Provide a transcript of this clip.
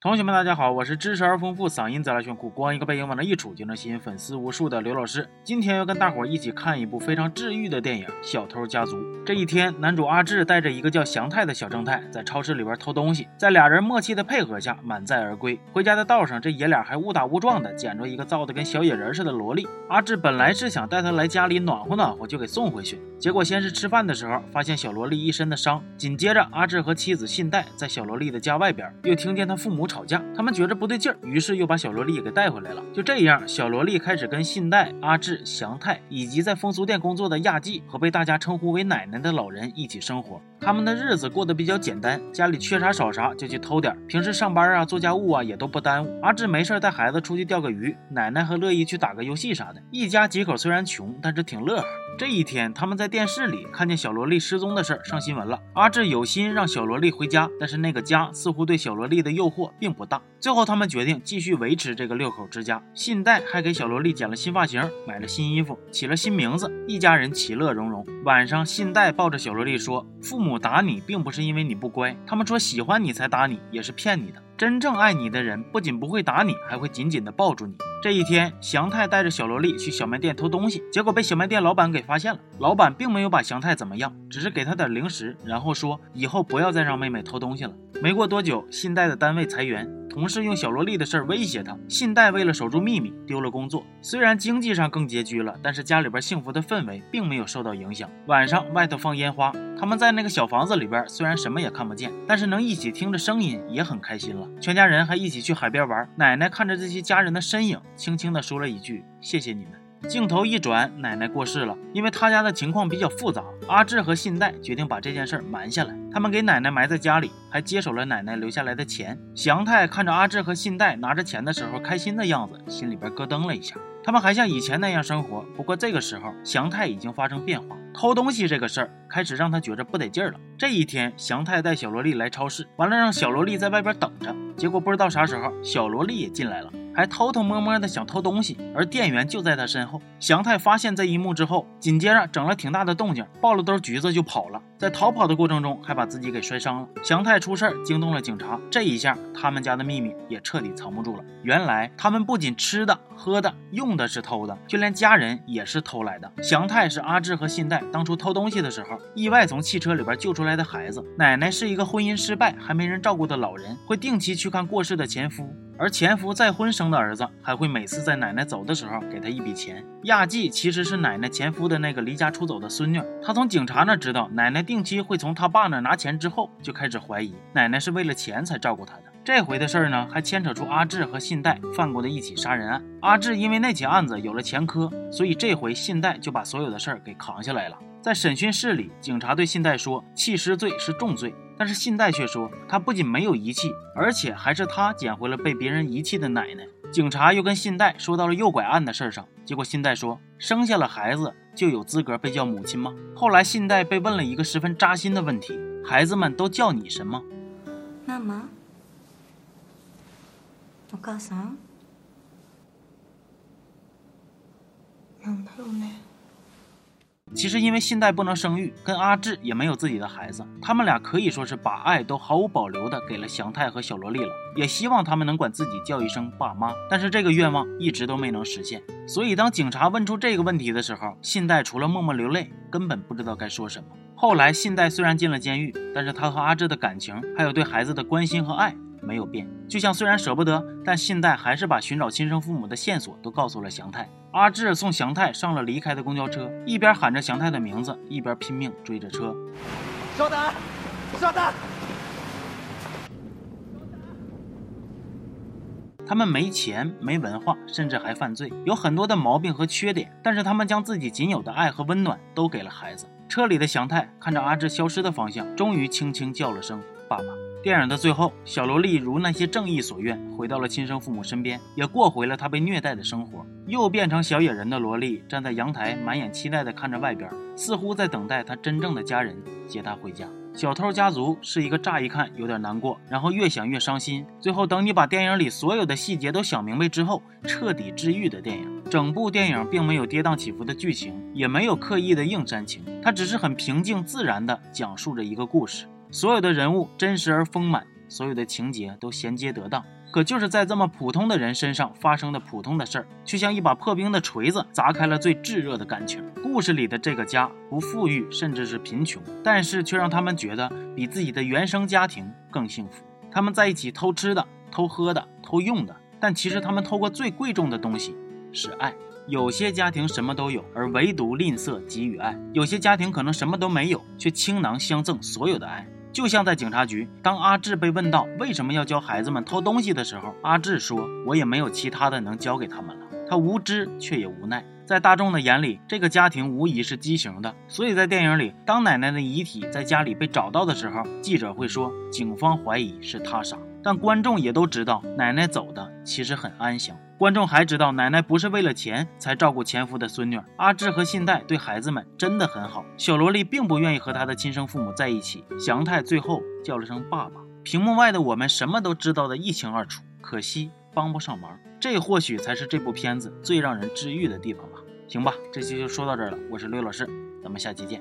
同学们，大家好，我是知识而丰富、嗓音贼拉炫酷、光一个背影往那一杵就能吸引粉丝无数的刘老师。今天要跟大伙儿一起看一部非常治愈的电影《小偷家族》。这一天，男主阿志带着一个叫祥太的小正太在超市里边偷东西，在俩人默契的配合下满载而归。回家的道上，这爷俩还误打误撞的捡着一个造的跟小野人似的萝莉。阿志本来是想带她来家里暖和暖和，就给送回去。结果先是吃饭的时候发现小萝莉一身的伤，紧接着阿志和妻子信代在小萝莉的家外边又听见他父母吵架，他们觉着不对劲儿，于是又把小萝莉给带回来了。就这样，小萝莉开始跟信代、阿志、祥太以及在风俗店工作的亚纪和被大家称呼为奶奶的老人一起生活。他们的日子过得比较简单，家里缺啥少啥就去偷点，平时上班啊、做家务啊也都不耽误。阿志没事带孩子出去钓个鱼，奶奶和乐意去打个游戏啥的。一家几口虽然穷，但是挺乐呵。这一天，他们在电视里看见小萝莉失踪的事儿上新闻了。阿志有心让小萝莉回家，但是那个家似乎对小萝莉的诱惑并不大。最后，他们决定继续维持这个六口之家。信代还给小萝莉剪了新发型，买了新衣服，起了新名字，一家人其乐融融。晚上，信代抱着小萝莉说：“父母打你，并不是因为你不乖，他们说喜欢你才打你，也是骗你的。真正爱你的人，不仅不会打你，还会紧紧地抱住你。”这一天，祥太带着小萝莉去小卖店偷东西，结果被小卖店老板给发现了。老板并没有把祥太怎么样，只是给他点零食，然后说以后不要再让妹妹偷东西了。没过多久，信代的单位裁员，同事用小萝莉的事儿威胁他。信代为了守住秘密，丢了工作。虽然经济上更拮据了，但是家里边幸福的氛围并没有受到影响。晚上外头放烟花，他们在那个小房子里边，虽然什么也看不见，但是能一起听着声音也很开心了。全家人还一起去海边玩。奶奶看着这些家人的身影。轻轻地说了一句：“谢谢你们。”镜头一转，奶奶过世了。因为他家的情况比较复杂，阿志和信代决定把这件事儿瞒下来。他们给奶奶埋在家里，还接手了奶奶留下来的钱。祥太看着阿志和信代拿着钱的时候开心的样子，心里边咯噔了一下。他们还像以前那样生活，不过这个时候祥太已经发生变化，偷东西这个事儿开始让他觉着不得劲儿了。这一天，祥太带小萝莉来超市，完了让小萝莉在外边等着。结果不知道啥时候，小萝莉也进来了。还偷偷摸摸的想偷东西，而店员就在他身后。祥太发现这一幕之后，紧接着整了挺大的动静，抱了兜橘子就跑了。在逃跑的过程中，还把自己给摔伤了。祥太出事儿，惊动了警察。这一下，他们家的秘密也彻底藏不住了。原来，他们不仅吃的、喝的、用的是偷的，就连家人也是偷来的。祥太是阿志和信代当初偷东西的时候，意外从汽车里边救出来的孩子。奶奶是一个婚姻失败还没人照顾的老人，会定期去看过世的前夫。而前夫再婚生的儿子，还会每次在奶奶走的时候给他一笔钱。亚纪其实是奶奶前夫的那个离家出走的孙女，他从警察那知道奶奶定期会从他爸那拿钱之后，就开始怀疑奶奶是为了钱才照顾他的。这回的事儿呢，还牵扯出阿志和信代犯过的一起杀人案。阿志因为那起案子有了前科，所以这回信代就把所有的事儿给扛下来了。在审讯室里，警察对信代说：“弃尸罪是重罪。”但是信代却说，他不仅没有遗弃，而且还是他捡回了被别人遗弃的奶奶。警察又跟信代说到了诱拐案的事上，结果信代说，生下了孩子就有资格被叫母亲吗？后来信代被问了一个十分扎心的问题：孩子们都叫你什么？妈妈，お母さん。なんだろうね。 其实因为信代不能生育，跟阿志也没有自己的孩子，他们俩可以说是把爱都毫无保留的给了祥太和小萝莉了，也希望他们能管自己叫一声爸妈。但是这个愿望一直都没能实现。所以当警察问出这个问题的时候，信代除了默默流泪，根本不知道该说什么。后来信代虽然进了监狱，但是他和阿志的感情，还有对孩子的关心和爱。没有变，就像虽然舍不得，但信代还是把寻找亲生父母的线索都告诉了祥太。阿志送祥太上了离开的公交车，一边喊着祥太的名字，一边拼命追着车。稍等，稍等。他们没钱，没文化，甚至还犯罪，有很多的毛病和缺点。但是他们将自己仅有的爱和温暖都给了孩子。车里的祥太看着阿志消失的方向，终于轻轻叫了声“爸爸”。电影的最后，小萝莉如那些正义所愿，回到了亲生父母身边，也过回了她被虐待的生活。又变成小野人的萝莉，站在阳台，满眼期待地看着外边，似乎在等待她真正的家人接她回家。小偷家族是一个乍一看有点难过，然后越想越伤心，最后等你把电影里所有的细节都想明白之后，彻底治愈的电影。整部电影并没有跌宕起伏的剧情，也没有刻意的硬煽情，它只是很平静自然地讲述着一个故事。所有的人物真实而丰满，所有的情节都衔接得当。可就是在这么普通的人身上发生的普通的事儿，却像一把破冰的锤子砸开了最炙热的感情。故事里的这个家不富裕，甚至是贫穷，但是却让他们觉得比自己的原生家庭更幸福。他们在一起偷吃的、偷喝的、偷用的，但其实他们偷过最贵重的东西是爱。有些家庭什么都有，而唯独吝啬给予爱；有些家庭可能什么都没有，却倾囊相赠所有的爱。就像在警察局，当阿志被问到为什么要教孩子们偷东西的时候，阿志说：“我也没有其他的能教给他们了。”他无知却也无奈。在大众的眼里，这个家庭无疑是畸形的。所以在电影里，当奶奶的遗体在家里被找到的时候，记者会说警方怀疑是他杀。但观众也都知道，奶奶走的其实很安详。观众还知道，奶奶不是为了钱才照顾前夫的孙女。阿志和信代对孩子们真的很好。小萝莉并不愿意和她的亲生父母在一起。祥太最后叫了声爸爸。屏幕外的我们什么都知道的一清二楚，可惜帮不上忙。这或许才是这部片子最让人治愈的地方吧。行吧，这期就说到这儿了。我是刘老师，咱们下期见。